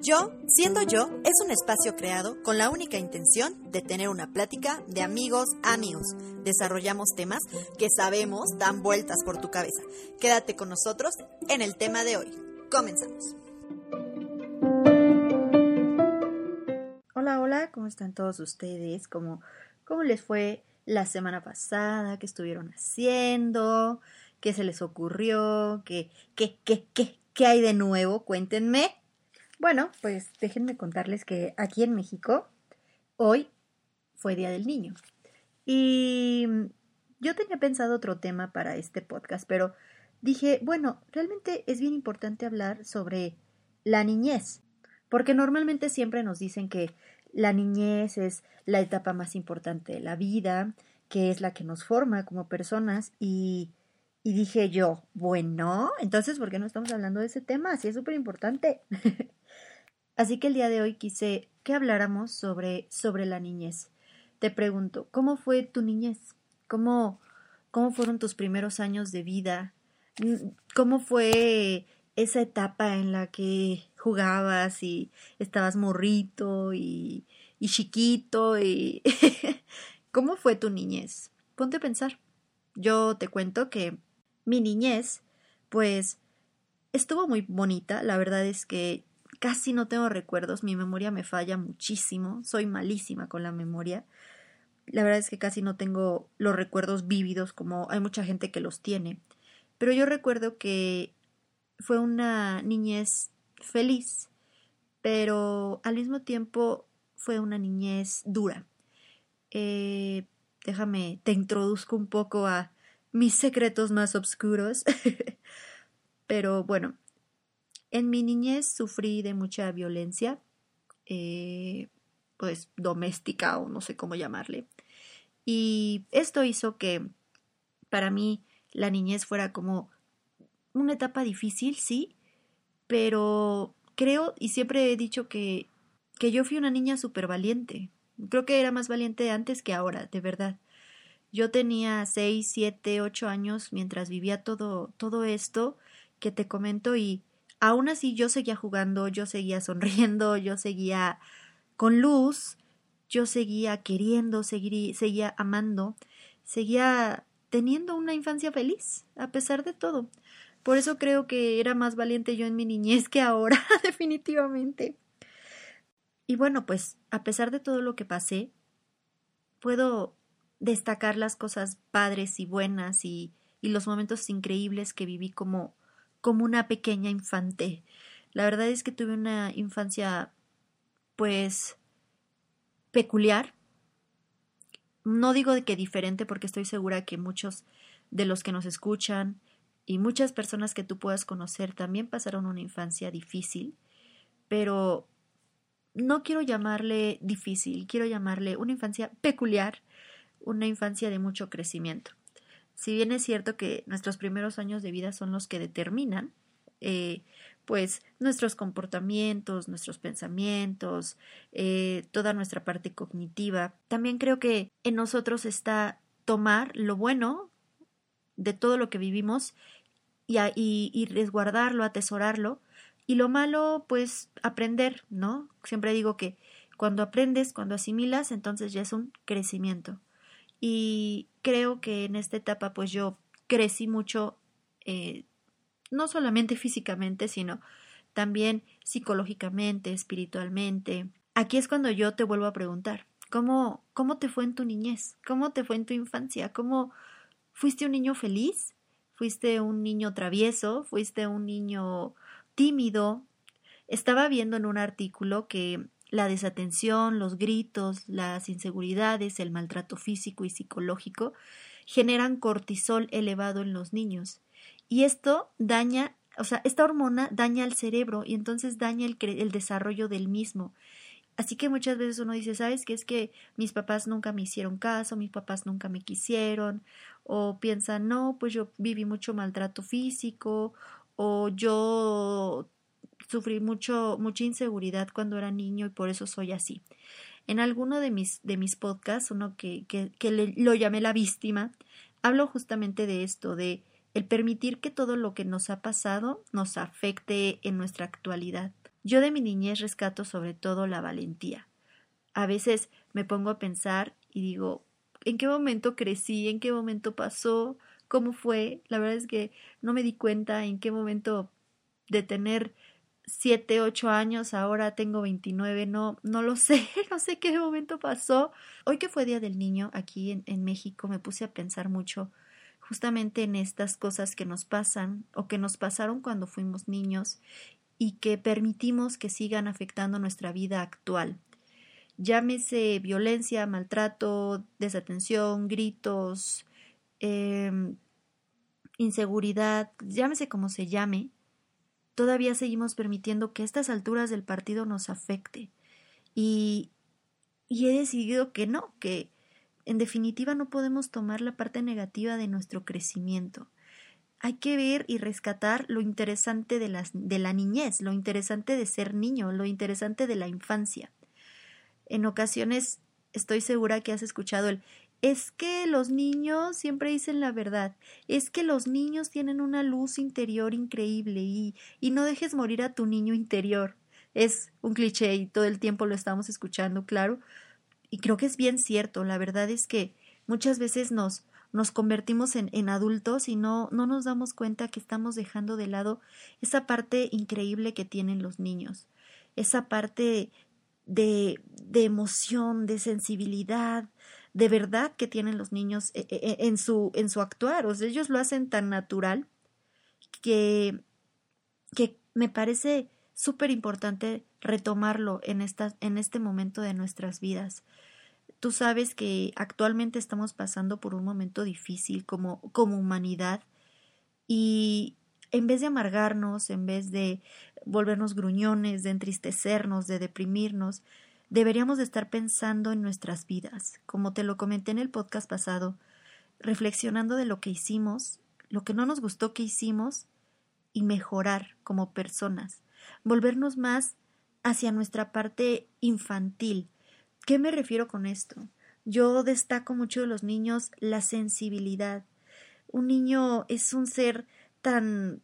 Yo, siendo yo, es un espacio creado con la única intención de tener una plática de amigos a amigos. Desarrollamos temas que sabemos dan vueltas por tu cabeza. Quédate con nosotros en el tema de hoy. Comenzamos. Hola, hola, ¿cómo están todos ustedes? ¿Cómo, cómo les fue la semana pasada? ¿Qué estuvieron haciendo? ¿Qué se les ocurrió? ¿Qué, qué, qué, qué, qué hay de nuevo? Cuéntenme. Bueno, pues déjenme contarles que aquí en México hoy fue Día del Niño. Y yo tenía pensado otro tema para este podcast, pero dije, bueno, realmente es bien importante hablar sobre la niñez, porque normalmente siempre nos dicen que la niñez es la etapa más importante de la vida, que es la que nos forma como personas y, dije yo, bueno, entonces, ¿por qué no estamos hablando de ese tema? Sí, es súper importante. Así que el día de hoy quise que habláramos sobre, sobre la niñez. Te pregunto, ¿cómo fue tu niñez? ¿Cómo, ¿Cómo fueron tus primeros años de vida? ¿Cómo fue esa etapa en la que jugabas y estabas morrito y, y chiquito y ¿cómo fue tu niñez? Ponte a pensar. Yo te cuento que mi niñez, pues, estuvo muy bonita. La verdad es que casi no tengo recuerdos, mi memoria me falla muchísimo, soy malísima con la memoria. La verdad es que casi no tengo los recuerdos vívidos como hay mucha gente que los tiene. Pero yo recuerdo que fue una niñez feliz, pero al mismo tiempo fue una niñez dura. Eh, déjame, te introduzco un poco a mis secretos más oscuros. pero bueno, en mi niñez sufrí de mucha violencia, eh, pues doméstica o no sé cómo llamarle. Y esto hizo que para mí la niñez fuera como una etapa difícil, sí, pero creo y siempre he dicho que, que yo fui una niña súper valiente. Creo que era más valiente antes que ahora, de verdad. Yo tenía seis, siete, ocho años mientras vivía todo, todo esto que te comento y Aún así yo seguía jugando, yo seguía sonriendo, yo seguía con luz, yo seguía queriendo, seguía amando, seguía teniendo una infancia feliz, a pesar de todo. Por eso creo que era más valiente yo en mi niñez que ahora, definitivamente. Y bueno, pues a pesar de todo lo que pasé, puedo destacar las cosas padres y buenas y, y los momentos increíbles que viví como como una pequeña infante. La verdad es que tuve una infancia pues peculiar. No digo de que diferente porque estoy segura que muchos de los que nos escuchan y muchas personas que tú puedas conocer también pasaron una infancia difícil, pero no quiero llamarle difícil, quiero llamarle una infancia peculiar, una infancia de mucho crecimiento. Si bien es cierto que nuestros primeros años de vida son los que determinan, eh, pues nuestros comportamientos, nuestros pensamientos, eh, toda nuestra parte cognitiva. También creo que en nosotros está tomar lo bueno de todo lo que vivimos y, y, y, resguardarlo, atesorarlo, y lo malo, pues aprender, ¿no? Siempre digo que cuando aprendes, cuando asimilas, entonces ya es un crecimiento y creo que en esta etapa pues yo crecí mucho, eh, no solamente físicamente, sino también psicológicamente, espiritualmente. Aquí es cuando yo te vuelvo a preguntar, ¿cómo, cómo te fue en tu niñez? ¿Cómo te fue en tu infancia? ¿Cómo fuiste un niño feliz? ¿Fuiste un niño travieso? ¿Fuiste un niño tímido? Estaba viendo en un artículo que la desatención, los gritos, las inseguridades, el maltrato físico y psicológico generan cortisol elevado en los niños. Y esto daña, o sea, esta hormona daña al cerebro y entonces daña el, el desarrollo del mismo. Así que muchas veces uno dice, ¿sabes qué? Es que mis papás nunca me hicieron caso, mis papás nunca me quisieron, o piensan, no, pues yo viví mucho maltrato físico, o yo sufrí mucho, mucha inseguridad cuando era niño y por eso soy así. En alguno de mis, de mis podcasts, uno que, que, que lo llamé la víctima, hablo justamente de esto, de el permitir que todo lo que nos ha pasado nos afecte en nuestra actualidad. Yo de mi niñez rescato sobre todo la valentía. A veces me pongo a pensar y digo, ¿en qué momento crecí? ¿En qué momento pasó? ¿Cómo fue? La verdad es que no me di cuenta en qué momento de tener siete, ocho años, ahora tengo veintinueve, no, no lo sé, no sé qué momento pasó. Hoy que fue Día del Niño aquí en, en México me puse a pensar mucho justamente en estas cosas que nos pasan o que nos pasaron cuando fuimos niños y que permitimos que sigan afectando nuestra vida actual. Llámese violencia, maltrato, desatención, gritos, em, inseguridad, llámese como se llame, todavía seguimos permitiendo que estas alturas del partido nos afecte. Y, he decidido que no, que en definitiva no podemos tomar la parte negativa de nuestro crecimiento. Hay que ver y rescatar lo interesante de, de la niñez, lo interesante de ser niño, lo interesante de la infancia. En ocasiones estoy segura que has escuchado el es que los niños siempre dicen la verdad, es que los niños tienen una luz interior increíble y, y no dejes morir a tu niño interior. Es un cliché y todo el tiempo lo estamos escuchando, claro, y creo que es bien cierto. La verdad es que muchas veces nos, nos convertimos en, en, adultos y no, no nos damos cuenta que estamos dejando de lado esa parte increíble que tienen los niños, esa parte de, de emoción, de sensibilidad, de verdad que tienen los niños eh, eh, en su, en su actuar. O sea, ellos lo hacen tan natural que, que me parece súper importante retomarlo en, esta, en este momento de nuestras vidas. Tú sabes que actualmente estamos pasando por un momento difícil como, como humanidad y en vez de amargarnos, en vez de volvernos gruñones, de entristecernos, de deprimirnos, deberíamos de estar pensando en nuestras vidas, como te lo comenté en el podcast pasado, reflexionando de lo que hicimos, lo que no nos gustó que hicimos y mejorar como personas, volvernos más hacia nuestra parte infantil. ¿Qué me refiero con esto? Yo destaco mucho de los niños la sensibilidad. Un niño es un ser tan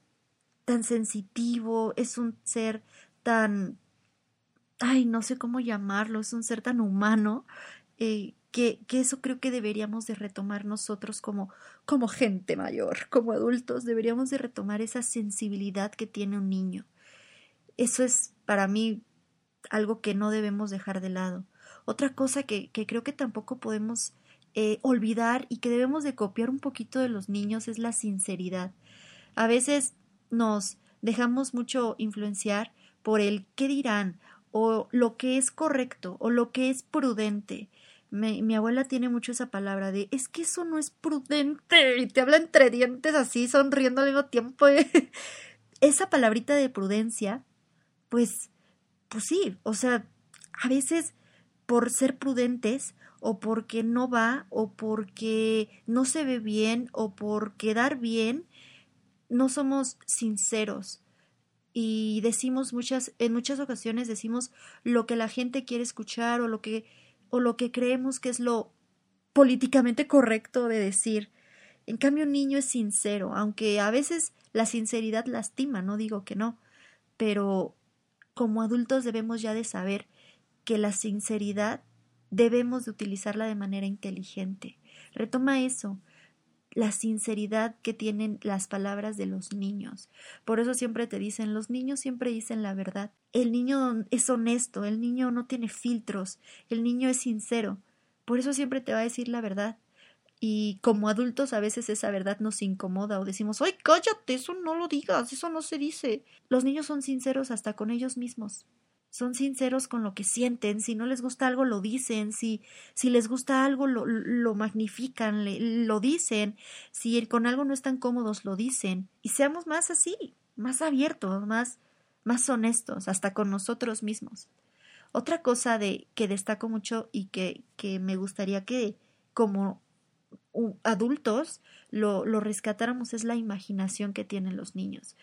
tan sensitivo, es un ser tan ay, no sé cómo llamarlo, es un ser tan humano, eh, que, que, eso creo que deberíamos de retomar nosotros como, como gente mayor, como adultos, deberíamos de retomar esa sensibilidad que tiene un niño. Eso es para mí algo que no debemos dejar de lado. Otra cosa que, que creo que tampoco podemos eh, olvidar y que debemos de copiar un poquito de los niños es la sinceridad. A veces nos dejamos mucho influenciar por el qué dirán o lo que es correcto o lo que es prudente. mi abuela tiene mucho esa palabra de es que eso no es prudente y te habla entre dientes así sonriendo al mismo tiempo. esa palabrita de prudencia, pues, pues sí, o sea, a veces por ser prudentes o porque no va o porque no se ve bien o por quedar bien, no somos sinceros y decimos muchas, en muchas ocasiones decimos lo que la gente quiere escuchar o lo que, o lo que creemos que es lo políticamente correcto de decir. En cambio, un niño es sincero, aunque a veces la sinceridad lastima, no digo que no, pero como adultos debemos ya de saber que la sinceridad debemos de utilizarla de manera inteligente. Retoma eso, la sinceridad que tienen las palabras de los niños. Por eso siempre te dicen, los niños siempre dicen la verdad. El niño es honesto, el niño no tiene filtros, el niño es sincero. Por eso siempre te va a decir la verdad. Y como adultos a veces esa verdad nos incomoda o decimos, ¡ay, cállate! Eso no lo digas, eso no se dice. Los niños son sinceros hasta con ellos mismos son sinceros con lo que sienten, si no les gusta algo lo dicen, si, si les gusta algo lo, lo magnifican, lo dicen, si con algo no están cómodos lo dicen, y seamos más así, más abiertos, más, más honestos, hasta con nosotros mismos. Otra cosa de que destaco mucho y que, que me gustaría que como adultos lo, lo rescatáramos es la imaginación que tienen los niños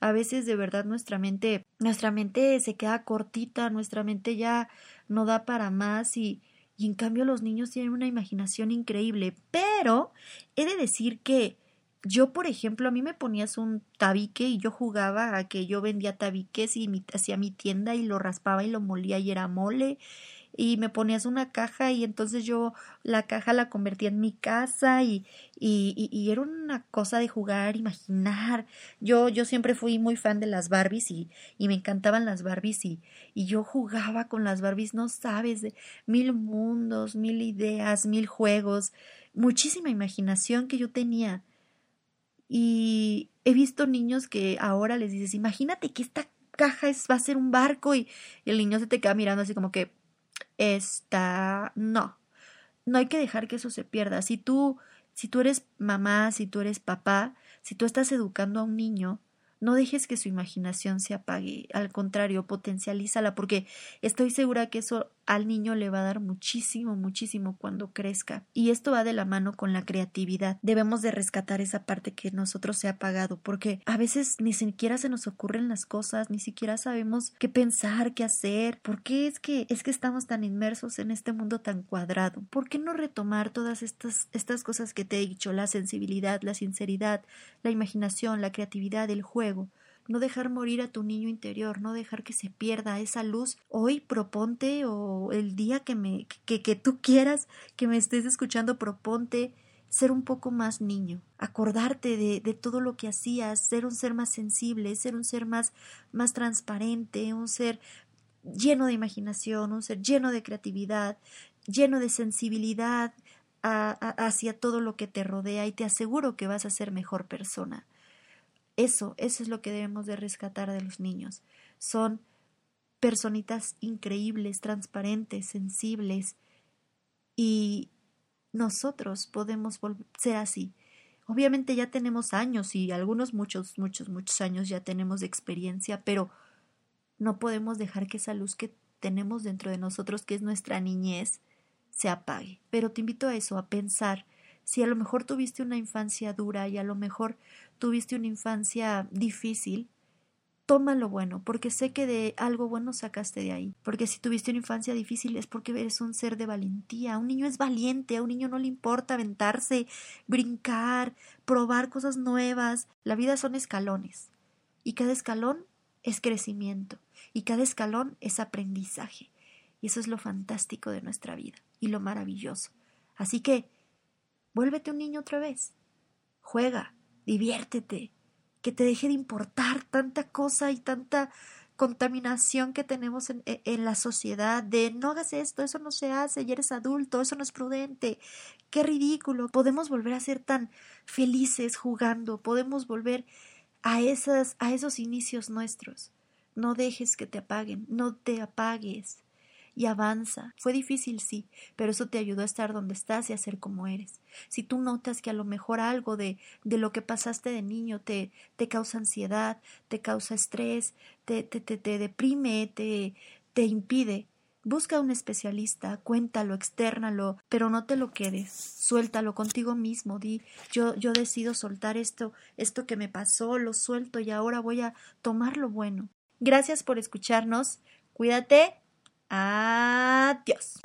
a veces de verdad nuestra mente, nuestra mente se queda cortita, nuestra mente ya no da para más y, y en cambio los niños tienen una imaginación increíble. Pero he de decir que, yo, por ejemplo, a mí me ponías un tabique y yo jugaba a que yo vendía tabiques y hacía mi tienda y lo raspaba y lo molía y era mole y me ponías una caja y entonces yo la caja la convertía en mi casa y, y, era una cosa de jugar, imaginar. Yo, yo siempre fui muy fan de las Barbies y, y me encantaban las Barbies y, y yo jugaba con las Barbies, no sabes, de mil mundos, mil ideas, mil juegos, muchísima imaginación que yo tenía. Y he visto niños que ahora les dices, imagínate que esta caja es, va a ser un barco y el niño se te queda mirando así como que, esta, no, no hay que dejar que eso se pierda. Si tú, si tú eres mamá, si tú eres papá, si tú estás educando a un niño, no dejes que su imaginación se apague, al contrario, potencialízala, porque estoy segura que eso al niño le va a dar muchísimo, muchísimo cuando crezca. Y esto va de la mano con la creatividad. Debemos de rescatar esa parte que nosotros se ha apagado, porque a veces ni siquiera se nos ocurren las cosas, ni siquiera sabemos qué pensar, qué hacer. ¿Por qué es que es que estamos tan inmersos en este mundo tan cuadrado? ¿Por qué no retomar todas estas estas cosas que te he dicho, la sensibilidad, la sinceridad, la imaginación, la creatividad, el juego? No dejar morir a tu niño interior, no dejar que se pierda esa luz. Hoy proponte o el día que me que, que tú quieras que me estés escuchando, proponte ser un poco más niño, acordarte de, de, todo lo que hacías, ser un ser más sensible, ser un ser más, más transparente, un ser lleno de imaginación, un ser lleno de creatividad, lleno de sensibilidad hacia todo lo que te rodea y te aseguro que vas a ser mejor persona. Eso, eso es lo que debemos de rescatar de los niños. Son personitas increíbles, transparentes, sensibles y nosotros podemos ser así. Obviamente ya tenemos años y algunos muchos, muchos, muchos años ya tenemos experiencia, pero no podemos dejar que esa luz que tenemos dentro de nosotros, que es nuestra niñez, se apague. Pero te invito a eso, a pensar si a lo mejor tuviste una infancia dura y a lo mejor tuviste una infancia difícil, toma lo bueno, porque sé que de algo bueno sacaste de ahí. Porque si tuviste una infancia difícil es porque eres un ser de valentía. Un niño es valiente, a un niño no le importa aventarse, brincar, probar cosas nuevas. La vida son escalones. Y cada escalón es crecimiento. Y cada escalón es aprendizaje. Y eso es lo fantástico de nuestra vida y lo maravilloso. Así que Vuélvete un niño otra vez. Juega, diviértete, que te deje de importar tanta cosa y tanta contaminación que tenemos en, e, en, la sociedad de no hagas esto, eso no se hace, ya eres adulto, eso no es prudente, qué ridículo. Podemos volver a ser tan felices jugando, podemos volver a esas, a esos inicios nuestros. No dejes que te apaguen, no te apagues y avanza. Fue difícil, sí, pero eso te ayudó a estar donde estás y a ser como eres. Si tú notas que a lo mejor algo de, de lo que pasaste de niño te, te causa ansiedad, te causa estrés, te, te, te, te deprime, te, te impide, Busca a un especialista, cuéntalo, externalo, pero no te lo quedes. Suéltalo contigo mismo. Di, yo, yo decido soltar esto, esto que me pasó, lo suelto y ahora voy a tomar lo bueno. Gracias por escucharnos. Cuídate Adiós.